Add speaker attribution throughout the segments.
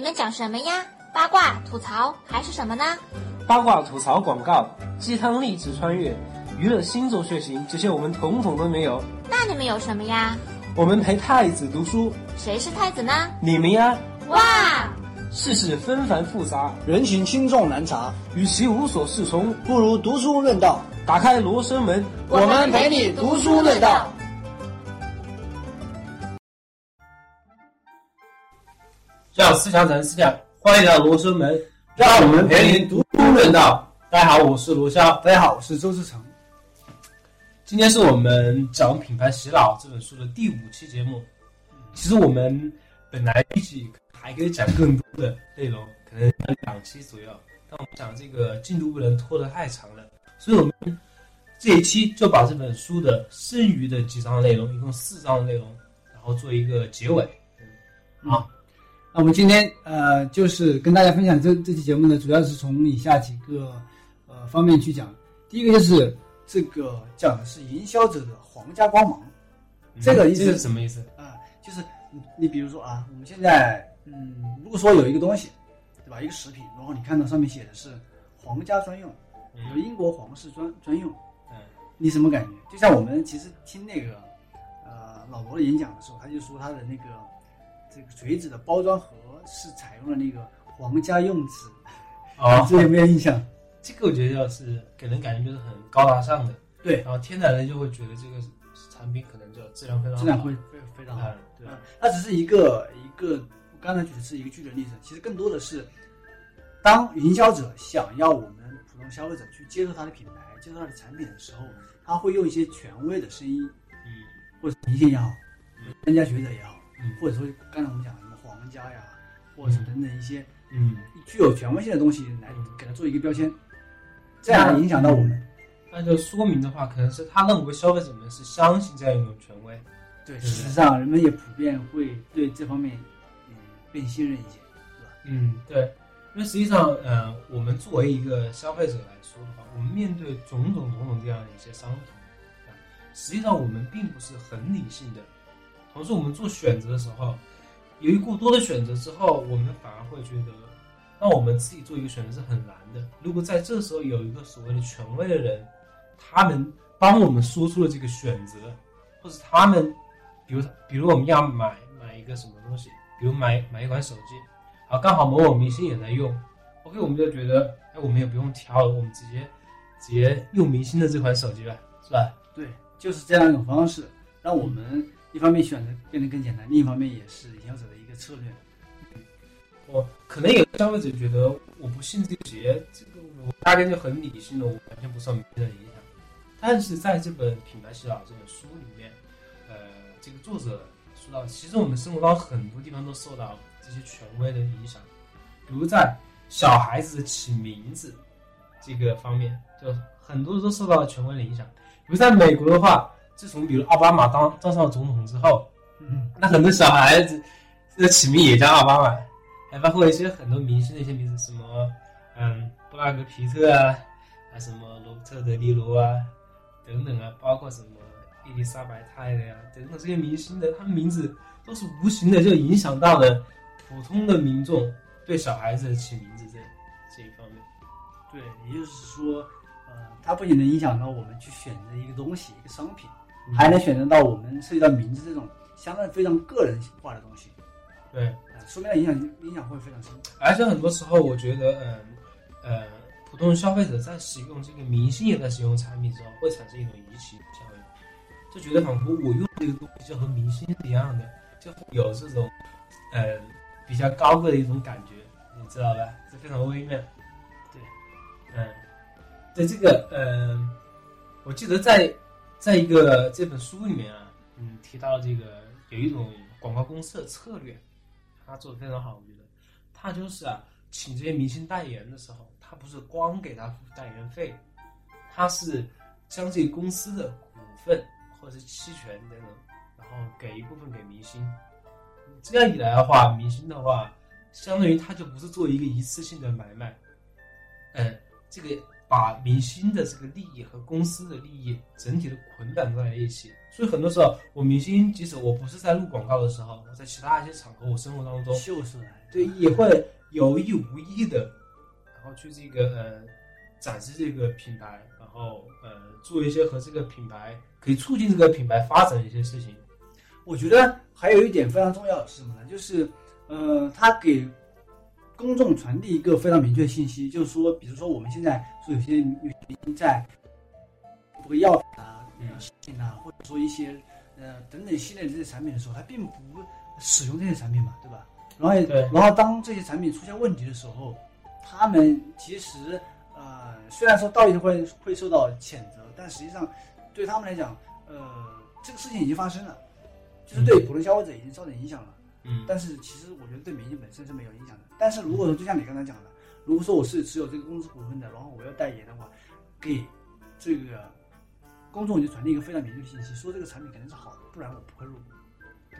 Speaker 1: 你们讲什么呀？八卦、吐槽还是什么呢？
Speaker 2: 八卦、吐槽、广告、鸡汤、励志、穿越、娱乐、星座、血型，这些我们统统都没有。
Speaker 1: 那你们有什么呀？
Speaker 2: 我们陪太子读书，
Speaker 1: 谁是太子呢？
Speaker 2: 你们呀？
Speaker 1: 哇！
Speaker 2: 世事纷繁复杂，
Speaker 3: 人情轻重难查，
Speaker 2: 与其无所适从，
Speaker 3: 不如读书论道。
Speaker 2: 打开罗生门，
Speaker 3: 我们陪你读书论道。
Speaker 2: 向思想展示思想，欢迎来到罗生门，让我们陪您读书论道。大家好，我是罗霄。
Speaker 3: 大家好，我是周志成。
Speaker 2: 今天是我们讲《品牌洗脑》这本书的第五期节目。其实我们本来预计还可以讲更多的内容，可能两期左右，但我们讲这个进度不能拖得太长了，所以我们这一期就把这本书的剩余的几章内容，一共四章的内容，然后做一个结尾。好。
Speaker 3: 那我们今天呃，就是跟大家分享这这期节目呢，主要是从以下几个呃方面去讲。第一个就是这个讲的是营销者的皇家光芒，这个意思
Speaker 2: 是什么意思
Speaker 3: 啊？就是你你比如说啊，我们现在嗯，如果说有一个东西，对吧？一个食品，然后你看到上面写的是皇家专用，有英国皇室专专用，
Speaker 2: 嗯，
Speaker 3: 你什么感觉？就像我们其实听那个呃老罗的演讲的时候，他就说他的那个。这个锤子的包装盒是采用了那个皇家用纸，
Speaker 2: 啊，
Speaker 3: 这有没有印象？
Speaker 2: 这个我觉得要是给人感觉就是很高大上的，
Speaker 3: 对。
Speaker 2: 然后天然人就会觉得这个产品可能就质量非常好，
Speaker 3: 质量会非非常好。
Speaker 2: 对，
Speaker 3: 它只是一个一个，我刚才举的是一个具体的例子，其实更多的是，当营销者想要我们普通消费者去接受他的品牌、接受他的产品的时候，他会用一些权威的声音，
Speaker 2: 嗯，
Speaker 3: 或者明星也好，专家学者也好。或者说刚才我们讲的什么皇家呀，或者是等等一些
Speaker 2: 嗯
Speaker 3: 具有权威性的东西来给它做一个标签，这样影响到我们。
Speaker 2: 那就说明的话，可能是他认为消费者们是相信这样一种权威。
Speaker 3: 对，事实上人们也普遍会对这方面嗯更信任一些，是吧？
Speaker 2: 嗯，对，因为实际上呃，我们作为一个消费者来说的话，我们面对种种种种这样的一些商品，实际上我们并不是很理性的。同时，我们做选择的时候，由于过多的选择之后，我们反而会觉得，那我们自己做一个选择是很难的。如果在这时候有一个所谓的权威的人，他们帮我们说出了这个选择，或者他们，比如比如我们要买买一个什么东西，比如买买一款手机，啊，刚好某某明星也在用，OK，我们就觉得，哎，我们也不用挑了，我们直接直接用明星的这款手机吧，是吧？
Speaker 3: 对，就是这样一种方式，让我们。一方面选择变得更简单，另一方面也是营销者的一个策略。
Speaker 2: 我可能有消费者觉得我不信这些，这个我大概就很理性的，我完全不受别人影响。但是在这本《品牌洗脑》这本书里面，呃，这个作者说到，其实我们生活当中很多地方都受到这些权威的影响，比如在小孩子起名字这个方面，就很多都受到了权威的影响。比如在美国的话。自从比如奥巴马当当上了总统之后，
Speaker 3: 嗯，
Speaker 2: 那很多小孩子这起名也叫奥巴马，还包括一些很多明星的一些名字，什么嗯布拉格皮特啊，啊什么罗伯特德尼罗啊等等啊，包括什么伊丽莎白泰的呀等等这些明星的，他们名字都是无形的就影响到了普通的民众对小孩子起名字这这一方面。
Speaker 3: 对，也就是说，呃，它不仅能影响到我们去选择一个东西一个商品。还能选择到我们涉及到名字这种相对非常个人化的东西，
Speaker 2: 对，
Speaker 3: 说明了影响影响会非常深。
Speaker 2: 而且很多时候，我觉得，嗯，呃，普通消费者在使用这个明星也在使用产品之后，会产生一种移情效应，就觉得仿佛我用这个东西就和明星是一样的，就有这种，呃，比较高贵的一种感觉，你知道吧？这非常微妙。
Speaker 3: 对，
Speaker 2: 嗯，在这个，呃，我记得在。在一个这本书里面啊，嗯，提到了这个有一种广告公司的策略，他做的非常好，我觉得，他就是啊，请这些明星代言的时候，他不是光给他付代言费，他是将这个公司的股份或者是期权等等，然后给一部分给明星，这样一来的话，明星的话，相当于他就不是做一个一次性的买卖，嗯，这个。把明星的这个利益和公司的利益整体的捆绑在了一起，所以很多时候，我明星即使我不是在录广告的时候，我在其他一些场合，我生活当中，
Speaker 3: 秀出来，
Speaker 2: 对，也会有意无意的，然后去这个呃展示这个品牌，然后呃做一些和这个品牌可以促进这个品牌发展的一些事情。
Speaker 3: 我觉得还有一点非常重要的是什么呢？就是，呃，他给公众传递一个非常明确的信息，就是说，比如说我们现在说有些在这个药品啊、
Speaker 2: 嗯
Speaker 3: 食品啊，或者说一些呃等等系列的这些产品的时候，他并不使用这些产品嘛，对吧？然后然后当这些产品出现问题的时候，他们其实呃虽然说道义会会受到谴责，但实际上对他们来讲，呃这个事情已经发生了。就是对普通消费者已经造成影响了，
Speaker 2: 嗯
Speaker 3: 但是其实我觉得对明星本身是没有影响的。但是如果说就像你刚才讲的，如果说我是持有这个公司股份的，然后我要代言的话，给这个公众就传递一个非常明确的信息，说这个产品肯定是好的，不然我不会入股。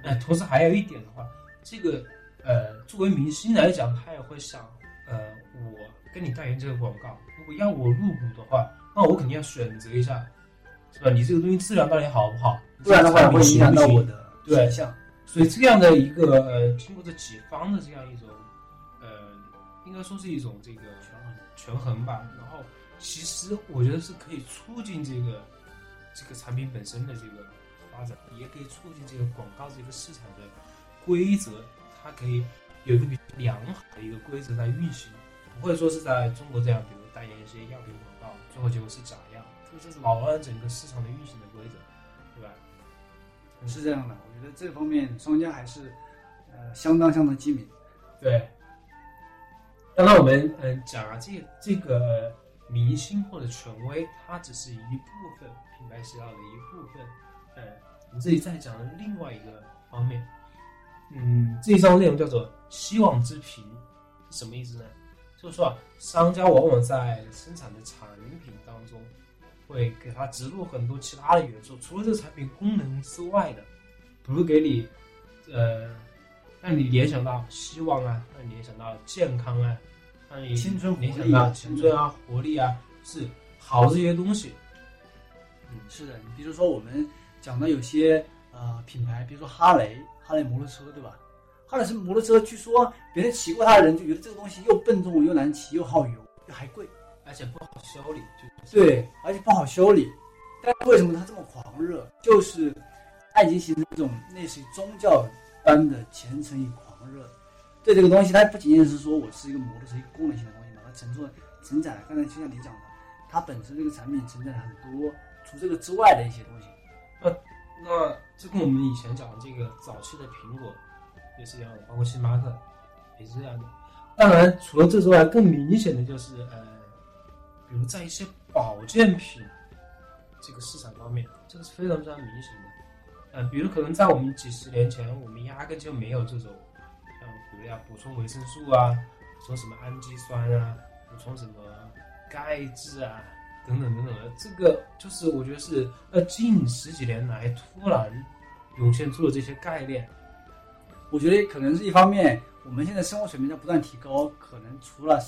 Speaker 2: 哎，同时还有一点的话，这个呃，作为明星来讲，他也会想，呃，我跟你代言这个广告，如果要我入股的话，那我肯定要选择一下，是吧？你这个东西质量到底好不好？
Speaker 3: 不然的话会影响到我
Speaker 2: 的。对
Speaker 3: 形象。
Speaker 2: 所以这样的一个呃，经过这几方的这样一种呃，应该说是一种这个权衡权衡吧。然后其实我觉得是可以促进这个这个产品本身的这个发展，也可以促进这个广告这个市场的规则，它可以有一个比较良好的一个规则在运行，不会说是在中国这样，比如代言一些药品广告，最后结果是假药，这是扰乱整个市场的运行的规则，
Speaker 3: 是这样的，我觉得这方面商家还是呃相当相当机敏。
Speaker 2: 对，当然我们嗯讲啊，这这个明星或者权威，它只是一部分品牌洗脑的一部分。呃，我们这里再讲的另外一个方面，嗯，这一章内容叫做“希望之瓶”，什么意思呢？就是说啊，商家往往在生产的产品当中，会给它植入很多其他的元素，除了这个产品功能之外的，比如给你，呃，让你联想到希望啊，让你联想到健康啊，让你
Speaker 3: 青春
Speaker 2: 联想到青春啊、活力啊，是好这些东西。
Speaker 3: 嗯，是的，你比如说我们讲的有些呃品牌，比如说哈雷，哈雷摩托车，对吧？哈雷是摩托车，据说别人骑过它的人就觉得这个东西又笨重又难骑，又耗油，又还贵。
Speaker 2: 而且不好修理，就
Speaker 3: 对，而且不好修理。但为什么他这么狂热？就是他已经形成一种类似于宗教般的虔诚与狂热。对这个东西，它不仅仅是说我是一个摩托车一个功能性的东西嘛，它承受承载了刚才就像你讲的，它本身这个产品承载了很多除这个之外的一些东西。
Speaker 2: 那这跟我们以前讲的这个早期的苹果也是一样的，包括星巴克也是这样的。当然，除了这之外，更明显的就是呃，比如在一些保健品这个市场方面，这个是非常非常明显的。呃，比如可能在我们几十年前，我们压根就没有这种，像比如要补充维生素啊，补充什么氨基酸啊，补充什么钙质啊，等等等等的，这个就是我觉得是呃近十几年来突然涌现出了这些概念。
Speaker 3: 我觉得可能是一方面，我们现在生活水平在不断提高，可能除了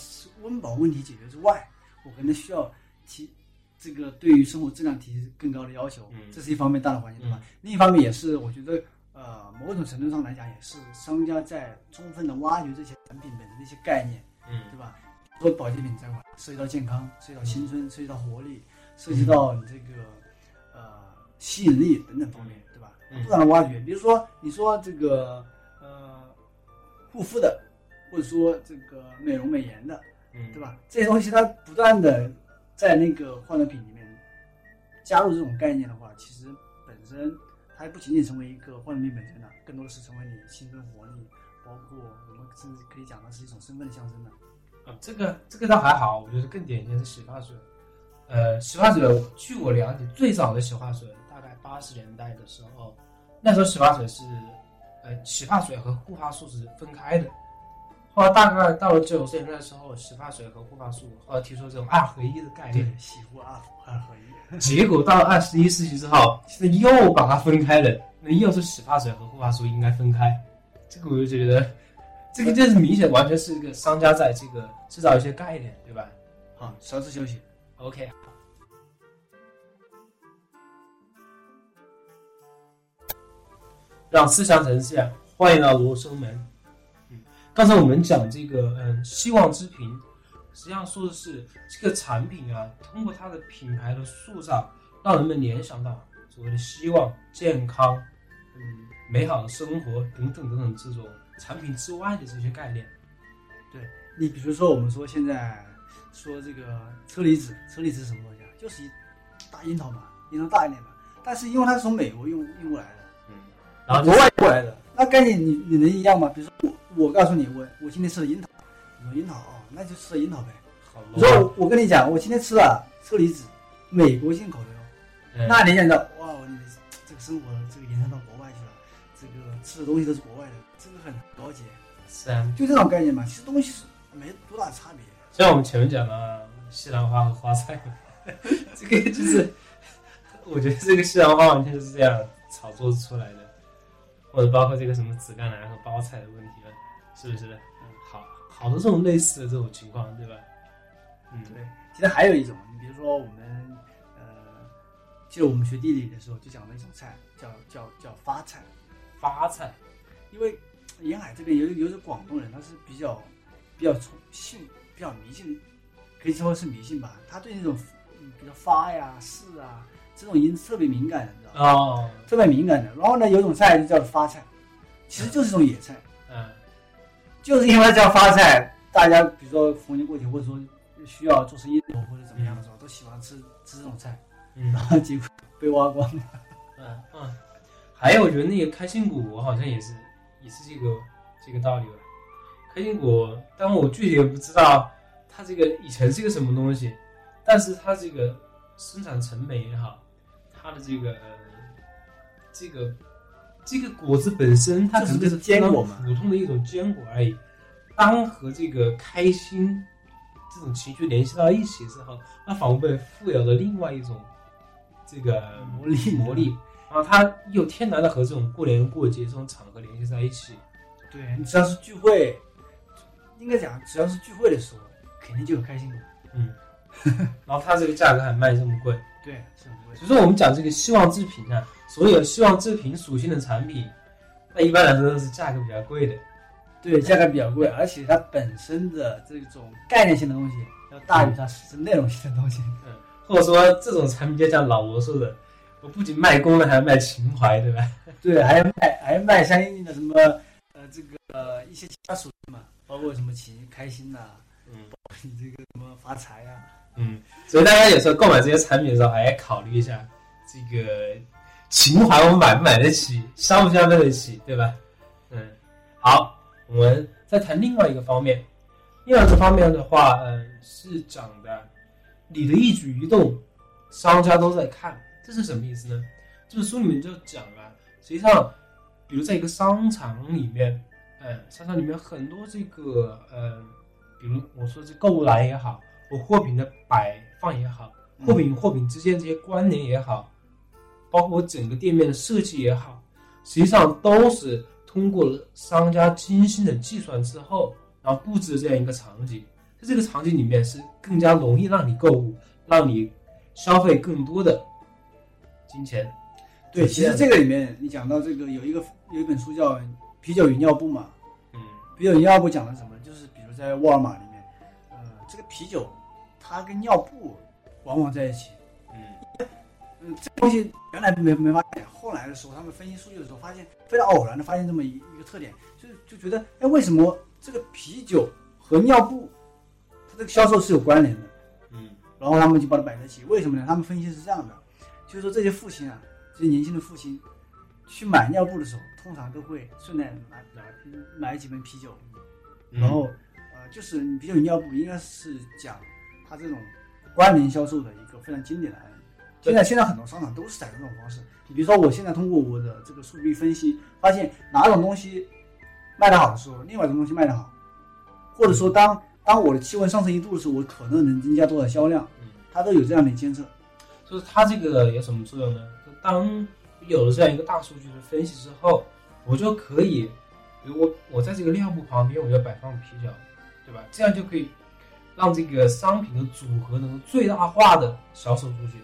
Speaker 3: 温饱问题解决之外，我可能需要提这个对于生活质量提更高的要求，
Speaker 2: 嗯
Speaker 3: 这是一方面大的环境，对吧？另一方面也是我觉得，呃，某种程度上来讲，也是商家在充分的挖掘这些产品本身的一些概念，
Speaker 2: 嗯
Speaker 3: 对吧？说保健品这块涉及到健康，涉及到青春，涉及到活力，涉及到你这个呃吸引力等等方面，对吧？
Speaker 2: 嗯
Speaker 3: 不断的挖掘，比如说你说这个呃护肤的，或者说这个美容美颜的，
Speaker 2: 嗯，
Speaker 3: 对吧？这些东西它不断的在那个化妆品里面加入这种概念的话，其实本身它不仅仅成为一个化妆品本身的，更多的是成为你青春活力，包括我们甚至可以讲的是一种身份的象征的。
Speaker 2: 啊，这个这个倒还好，我觉得更典型的是洗发水。呃，洗发水，据我了解，最早的洗发水大概八十年代的时候，那时候洗发水是，呃，洗发水和护发素是分开的。后来大概到了九十年代的时候，洗发水和护发素后来提出这种二合一的概念。
Speaker 3: 洗护二二合一。
Speaker 2: 结果到了二十一世纪之后，现在又把它分开了，那又是洗发水和护发素应该分开。这个我就觉得，这个就是明显完全是一个商家在这个制造一些概念，对吧
Speaker 3: 好，稍事休息。
Speaker 2: ？OK，让思想呈现，欢迎到罗生门。嗯，刚才我们讲这个，嗯，希望之瓶，实际上说的是这个产品啊，通过它的品牌的塑造，让人们联想到所谓的希望、健康，嗯，美好的生活等等等等这种产品之外的这些概念。
Speaker 3: 对你比如说，我们说现在说这个车厘子，车厘子是什么东西啊？就是一大樱桃嘛，樱桃大一点嘛。但是因为它是从美国运运过来的，
Speaker 2: 嗯，然后
Speaker 3: 国外过来的，那概念你你能一样吗？比如说我我告诉你，我我今天吃了樱桃，你说樱桃哦，那就吃了樱桃呗。
Speaker 2: 好
Speaker 3: 你说我我跟你讲，我今天吃了车厘子，美国进口的哟。
Speaker 2: 嗯
Speaker 3: 那你想到哇，这个生活这个延伸到国外去了，这个吃的东西都是国外的，这个很高级，
Speaker 2: 是啊，
Speaker 3: 就这种概念嘛。其实东西是没多大差别。
Speaker 2: 像我们前面讲的西兰花和花菜，这个就是，我觉得这个西兰花完全就是这样炒作出来的，或者包括这个什么紫甘蓝和包菜的问题了，是不是？嗯，好好多这种类似的这种情况，对吧？嗯，
Speaker 3: 对，其实还有一种，你比如说我们呃，记得我们学地理的时候就讲了一种菜，叫叫叫发菜，
Speaker 2: 发菜，
Speaker 3: 因为沿海这边有有种广东人，他是比较比较崇信比较迷信，可以说是迷信吧。他对那种嗯比较发呀、柿啊这种音特别敏感的，你知道吗？
Speaker 2: 哦，
Speaker 3: 特别敏感的。然后呢，有种菜就叫做发菜，其实就是一种野菜，
Speaker 2: 嗯，
Speaker 3: 就是因为叫发菜，大家比如说逢年过节或者说需要做生意或者怎么样的时候，都喜欢吃吃这种菜，
Speaker 2: 嗯
Speaker 3: 然后结果被挖光了。
Speaker 2: 嗯嗯，还有我觉得那个开心果好像也是也是这个这个道理吧。开心果，但我具体也不知道它这个以前是个什么东西，但是它这个生产成本也好，它的这个呃这个这个果子本身，它可能就是
Speaker 3: 坚果嘛
Speaker 2: 普通的一种坚果而已。当和这个开心这种情绪联系到一起之后，它仿佛被富有了另外一种这个
Speaker 3: 魔力
Speaker 2: 魔力。然后它又天然的和这种过年过节这种场合联系在一起。
Speaker 3: 对你只要是聚会，应该讲只要是聚会的时候，肯定就有开心果。
Speaker 2: 嗯，然后它这个价格还卖这么贵，
Speaker 3: 对，是很贵
Speaker 2: 所以说我们讲这个希望制品啊，所有希望制品属性的产品，那一般来说都是价格比较贵的。
Speaker 3: 对，价格比较贵，而且它本身的这种概念性的东西要大于它实质内容性的东西。
Speaker 2: 嗯，或者说这种产品就像老罗说的，我不仅卖功能，还要卖情怀，对吧？
Speaker 3: 对，还要卖还要卖相应的什么呃这个、呃、一些其他属性嘛，包括什么情开心呐、
Speaker 2: 嗯包括
Speaker 3: 你这个什么发财呀、
Speaker 2: 嗯，所以大家有时候购买这些产品的时候，还要考虑一下这个情怀，我们买不买得起，消不消费得起，对吧？嗯，好，我们再谈另外一个方面，另外一个方面的话，嗯，是讲的你的一举一动，商家都在看，这是什么意思呢？这本书里面就讲了，实际上，比如在一个商场里面，嗯，商场里面很多这个，嗯，比如我说这购物篮也好，我货品的摆放也好，货品与货品之间这些关联也好，包括我整个店面的设计也好，实际上都是通过商家精心的计算之后，然后布置这样一个场景，在这个场景里面是更加容易让你购物，让你消费更多的金钱。
Speaker 3: 对，其实这个里面你讲到这个有一个有一本书叫《啤酒与尿布》嘛，
Speaker 2: 嗯
Speaker 3: 啤酒与尿布讲的什么？就是比如在沃尔玛里面，呃，这个啤酒它跟尿布往往在一起。
Speaker 2: 嗯
Speaker 3: 嗯，这东西原来没没发现，后来的时候他们分析数据的时候，发现非常偶然的发现这么一一个特点，就是就觉得，哎，为什么这个啤酒和尿布它这个销售是有关联的？
Speaker 2: 嗯
Speaker 3: 然后他们就把它摆在一起，为什么呢？他们分析是这样的，就是说这些父亲啊，这些年轻的父亲去买尿布的时候，通常都会顺带拿拿买几瓶啤酒，
Speaker 2: 嗯
Speaker 3: 然后呃，就是你啤酒与尿布应该是讲它这种关联销售的一个非常经典的案例。现在现在很多商场都是采用这种方式。你比如说，我现在通过我的这个数据分析，发现哪种东西卖得好的时候，另外一种东西卖得好，或者说当当我的气温上升一度的时候，我可能能增加多少销量，
Speaker 2: 嗯，
Speaker 3: 它都有这样的监测。
Speaker 2: 就是它这个有什么作用呢？就当有了这样一个大数据的分析之后，我就可以，比如我我在这个尿布旁边，我要摆放啤酒，对吧？这样就可以让这个商品的组合能够最大化的销售出去。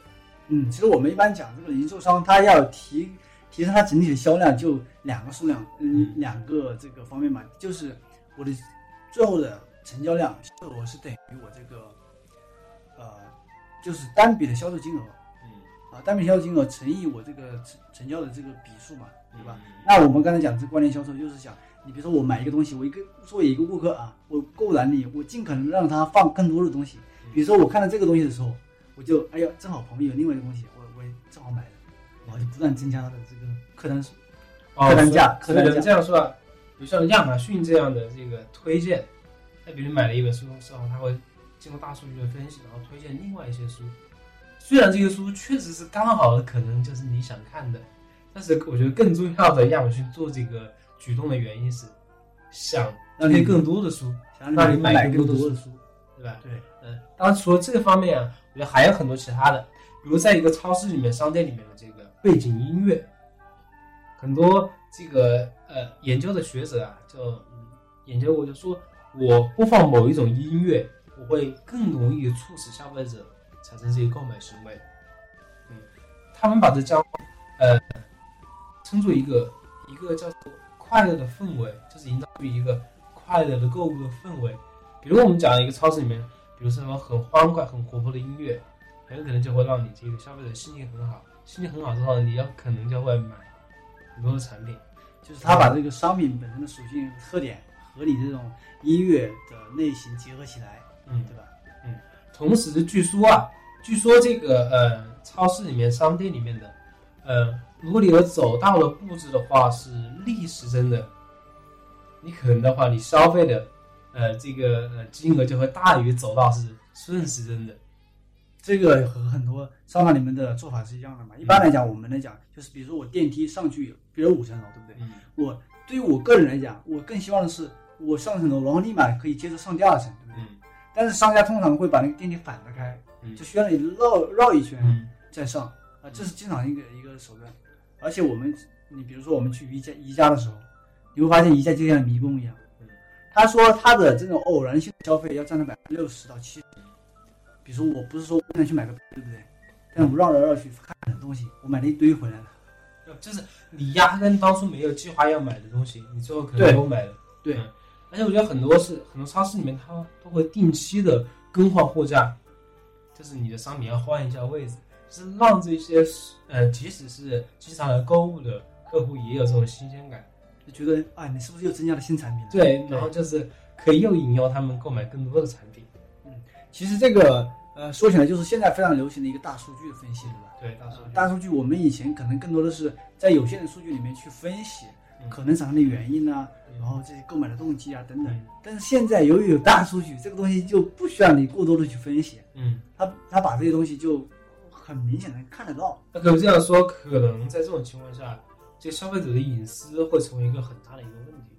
Speaker 3: 嗯，其实我们一般讲这个零售商，他要提提升它整体的销量就两个数量，嗯
Speaker 2: 嗯，
Speaker 3: 两个这个方面嘛，就是我的最后的成交量，我是等于我这个呃，就是单笔的销售金额
Speaker 2: 嗯，
Speaker 3: 啊，单笔销售金额乘以我这个成成交的这个笔数嘛，对吧？
Speaker 2: 嗯？
Speaker 3: 那我们刚才讲这关联销售，就是讲你比如说我买一个东西，我一个作为一个顾客啊，我购买力，我尽可能让他放更多的东西。比如说我看到这个东西的时候，我就哎呀，正好旁边有另外一个东西，我我也正好买了，然后就不断增加他的这个客单数。
Speaker 2: 哦，
Speaker 3: 客单价客单价
Speaker 2: 这样说啊，比如像亚马逊这样的这个推荐，那比如买了一本书之后，他会经过大数据的分析，然后推荐另外一些书。虽然这些书确实是刚好，可能就是你想看的，但是我觉得更重要的，亚马逊做这个举动的原因是想
Speaker 3: 让你
Speaker 2: 推更多的书，
Speaker 3: 想
Speaker 2: 让你买
Speaker 3: 买
Speaker 2: 更多的
Speaker 3: 书。
Speaker 2: 对吧？
Speaker 3: 对，
Speaker 2: 嗯，当然除了这个方面啊，我觉得还有很多其他的，比如在一个超市里面、商店里面的这个背景音乐，很多这个呃研究的学者啊，就嗯研究过，就说我播放某一种音乐，我会更容易促使消费者产生这个购买行为。嗯，他们把这叫呃称作一个一个叫做快乐的氛围，就是营造出一个快乐的购物的氛围。比如我们讲一个超市里面，比如说什么很欢快、很活泼的音乐，很有可能就会让你这个消费者心情很好。心情很好之后，你要可能就会买很多的产品。
Speaker 3: 就是他把这个商品本身的属性特点和你这种音乐的类型结合起来，
Speaker 2: 嗯，
Speaker 3: 对吧？
Speaker 2: 嗯同时，据说啊，据说这个呃，超市里面、商店里面的，呃，如果你的走道的布置的话是逆时针的，你可能的话，你消费的呃这个呃金额就会大于走道是顺时针的。
Speaker 3: 这个和很多商场里面的做法是一样的嘛。一般来讲，我们来讲，就是比如说我电梯上去，比如五层楼，对不对？
Speaker 2: 嗯
Speaker 3: 我对于我个人来讲，我更希望的是我上层楼，然后立马可以接着上第二层，对不对？
Speaker 2: 嗯
Speaker 3: 但是商家通常会把那个电梯反着开，
Speaker 2: 嗯
Speaker 3: 就需要你绕绕一圈
Speaker 2: 嗯
Speaker 3: 再上啊，这是经常一个一个手段。而且我们，你比如说我们去宜家宜家的时候，你会发现宜家就像迷宫一样
Speaker 2: 嗯。
Speaker 3: 他说他的这种偶然性消费要占到百分之六十到七十。比如说我不是说我想去买个，对不对？但是我绕来绕去看东西，我买了一堆回来了。
Speaker 2: 就是你压根当初没有计划要买的东西，你最后可能都买了。
Speaker 3: 对
Speaker 2: 嗯而且我觉得很多是很多超市里面，它都会定期的更换货架，就是你的商品要换一下位置，就是让这些呃，即使是经常来购物的客户也有这种新鲜感。
Speaker 3: 就觉得啊，你是不是又增加了新产品？
Speaker 2: 对，然后就是可以又引诱他们购买更多的产品。
Speaker 3: 嗯其实这个呃说起来就是现在非常流行的一个大数据的分析，对吧？
Speaker 2: 对，大数据。
Speaker 3: 大数据我们以前可能更多的是在有限的数据里面去分析
Speaker 2: 嗯
Speaker 3: 可能产生的原因啊，
Speaker 2: 嗯
Speaker 3: 然后这些购买的动机啊等等
Speaker 2: 嗯。
Speaker 3: 但是现在由于有大数据，这个东西就不需要你过多的去分析，
Speaker 2: 嗯，
Speaker 3: 他他把这些东西就很明显的看得到。
Speaker 2: 那可不这样说，可能在这种情况下，这个消费者的隐私会成为一个很大的一个问题。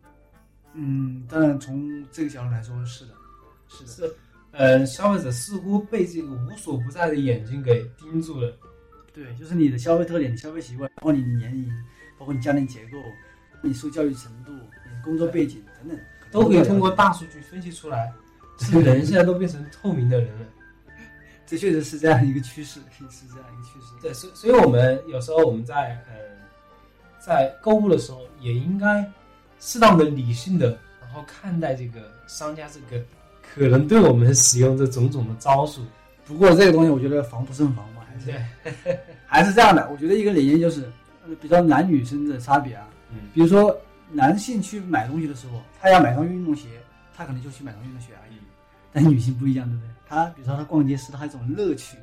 Speaker 3: 嗯，当然从这个角度来说是的，是的，
Speaker 2: 是，呃，消费者似乎被这个无所不在的眼睛给盯住了。
Speaker 3: 对，就是你的消费特点、你消费习惯，包括你的年龄，包括你家庭结构、你受教育程度、你工作背景等等，
Speaker 2: 都可以通过大数据分析出来，是人现在都变成透明的人了。
Speaker 3: 这确实是这样一个趋势，是这样一个趋势。
Speaker 2: 对，所以所以我们有时候我们在呃在购物的时候，也应该适当的理性的，然后看待这个商家这个可能对我们使用这种种的招数。
Speaker 3: 不过这个东西，我觉得防不胜防嘛，还是
Speaker 2: 对，
Speaker 3: 还是这样的。我觉得一个理念就是，呃，比较男女生的差别啊。
Speaker 2: 嗯
Speaker 3: 比如说，男性去买东西的时候，他要买双运动鞋，他可能就去买双运动鞋而已。
Speaker 2: 嗯
Speaker 3: 但女性不一样，对不对？她比如说她逛街是她一种乐趣，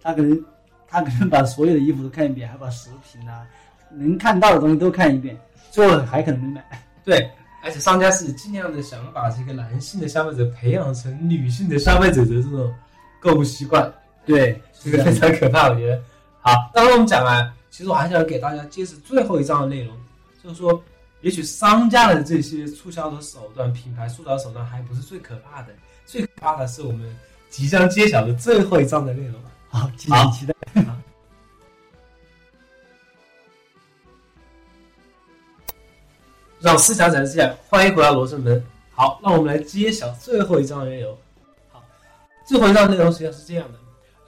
Speaker 3: 她可能她可能把所有的衣服都看一遍，还把食品啊 能看到的东西都看一遍，最后还可能没买。
Speaker 2: 对，而且商家是尽量的想把这个男性的消费者培养成女性的消费者的这种购物习惯。
Speaker 3: 对，
Speaker 2: 这个非常可怕，我觉得。好，刚刚我们讲完，其实我还想给大家揭示最后一章的内容，就是说，也许商家的这些促销的手段、品牌塑造手段还不是最可怕的，最可怕的是我们即将揭晓的最后一章的内容。
Speaker 3: 好，敬
Speaker 2: 好
Speaker 3: 请期待。
Speaker 2: 让思想展示下，欢迎回到罗生门。好，让我们来揭晓最后一章的内容。好，最后一章内容实际上是这样的，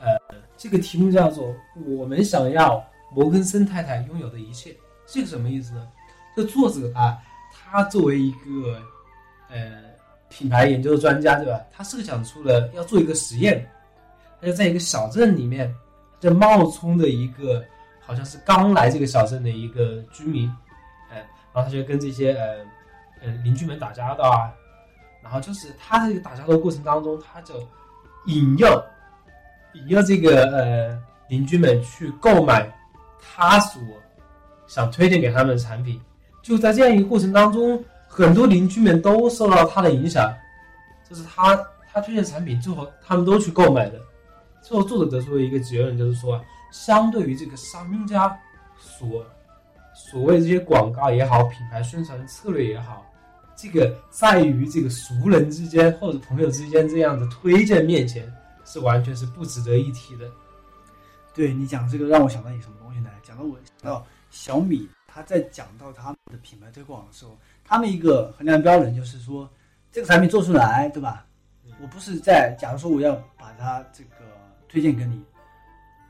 Speaker 2: 呃，这个题目叫做“我们想要摩根森太太拥有的一切”。这个什么意思呢？这作者啊，他作为一个呃品牌研究的专家，对吧？他设想出了要做一个实验，他就在一个小镇里面，就冒充的一个好像是刚来这个小镇的一个居民，呃，然后他就跟这些呃呃邻居们打交道啊，然后就是他这个打交道过程当中，他就引诱引诱这个呃邻居们去购买他所想推荐给他们的产品。就在这样一个过程当中，很多邻居们都受到他的影响，就是他他推荐产品，最后他们都去购买的。最后作者得出的一个结论，就是说，相对于这个商家所所谓这些广告也好，品牌宣传策略也好，这个在于这个熟人之间或者朋友之间这样的推荐面前，是完全是不值得一提的。
Speaker 3: 对你讲这个让我想到一什么东西呢？讲到我想到小米，他在讲到他的品牌推广的时候，他们一个衡量标准就是说，这个产品做出来，对吧？我不是在，假如说我要把它这个推荐给你，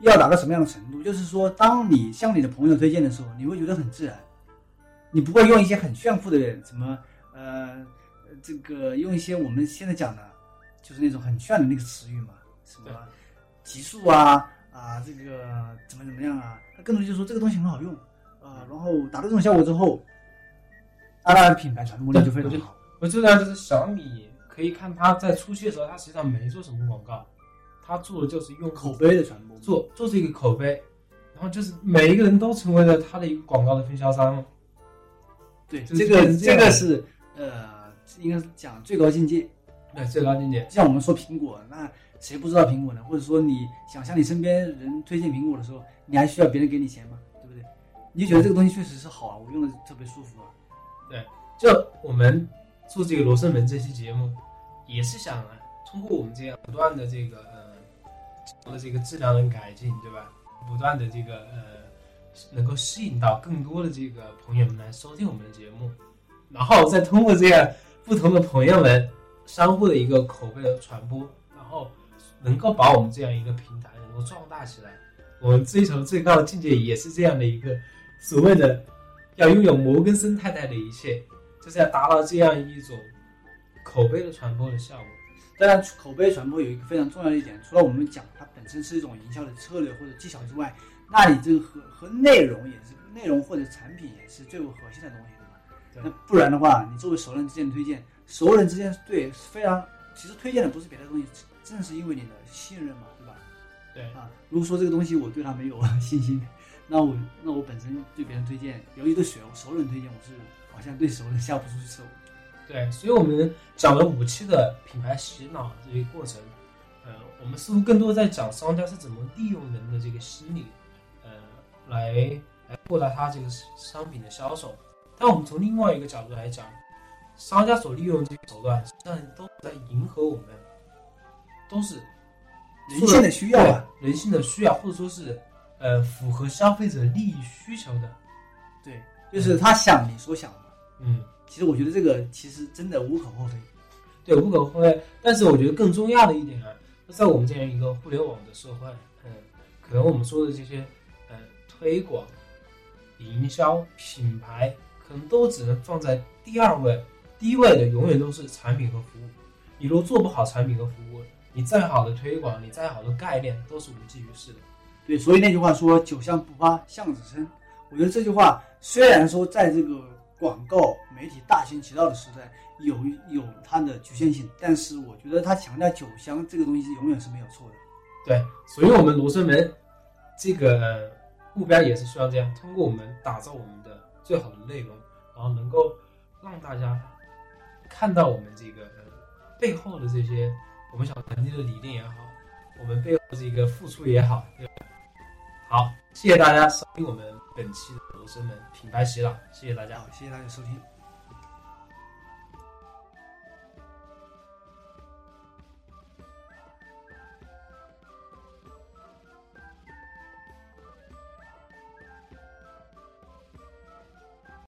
Speaker 3: 要达到什么样的程度？就是说，当你向你的朋友推荐的时候，你会觉得很自然，你不会用一些很炫酷的什么呃，这个用一些我们现在讲的，就是那种很炫的那个词语嘛，什么极速啊啊，这个怎么怎么样啊？它更多就是说这个东西很好用啊，然后达到这种效果之后，它的品牌传播力就非常好。
Speaker 2: 我知道，就是小米，可以看它在初期的时候，它实际上没做什么广告，它做的就是用
Speaker 3: 口碑的传播，
Speaker 2: 做做这个口碑，然后就是每一个人都成为了它的一个广告的分销商。
Speaker 3: 对，这个
Speaker 2: 这
Speaker 3: 个是呃，应该是讲最高境界。
Speaker 2: 对，最高境界。
Speaker 3: 像我们说苹果，那谁不知道苹果呢？或者说你想向你身边人推荐苹果的时候，你还需要别人给你钱吗？你就觉得这个东西确实是好啊，我用的特别舒服啊。
Speaker 2: 对就我们做这个罗生门这期节目，也是想啊，通过我们这样不断的这个呃的这个质量的改进，对吧？不断的这个呃，能够吸引到更多的这个朋友们来收听我们的节目，然后再通过这样不同的朋友们相互的一个口碑的传播，然后能够把我们这样一个平台能够壮大起来。我们追求最高的境界也是这样的一个所谓的要拥有摩根森太太的一切，就是要达到这样一种口碑的传播的效果。
Speaker 3: 当然，口碑传播有一个非常重要的一点，除了我们讲它本身是一种营销的策略或者技巧之外，那你这个和和内容也是内容或者产品也是最为核心的东西，对吧？
Speaker 2: 对
Speaker 3: 那不然的话，你作为熟人之间的推荐，熟人之间对非常，其实推荐的不是别的东西，正是因为你的信任嘛，对吧？
Speaker 2: 对，
Speaker 3: 啊，如果说这个东西我对他没有信心，那我那我本身对别人推荐，尤其对熟熟人推荐，我是好像对熟人下不出去手。
Speaker 2: 对，所以我们讲了五期的品牌洗脑这一个过程，呃，我们似乎更多在讲商家是怎么利用人的这个心理，呃，来来扩大他这个商品的销售。但我们从另外一个角度来讲，商家所利用这个手段，实际上都在迎合我们，都是
Speaker 3: 人性的需要啊，
Speaker 2: 人性的需要，或者说是呃符合消费者利益需求的。
Speaker 3: 对，就是他想你所想的。
Speaker 2: 嗯，
Speaker 3: 其实我觉得这个其实真的无可厚非。
Speaker 2: 对，无可厚非。但是我觉得更重要的一点啊，在我们这样一个互联网的社会，嗯，可能我们说的这些，呃，推广、营销、品牌，可能都只能放在第二位，第一位的永远都是产品和服务。你如果做不好产品和服务，你再好的推广，你再好的概念，都是无济于事的。
Speaker 3: 对，所以那句话说“酒香不怕巷子深”，我觉得这句话虽然说在这个广告媒体大行其道的时代有有它的局限性，但是我觉得它强调酒香这个东西永远是没有错的。
Speaker 2: 对，所以我们罗生门这个目标也是希望这样，通过我们打造我们的最好的内容，然后能够让大家看到我们这个背后的这些我们想传递的理念也好，我们背后这个付出也好，对吧？好，谢谢大家收听我们本期的罗生门品牌洗脑，谢谢大家。
Speaker 3: 谢谢大家收听。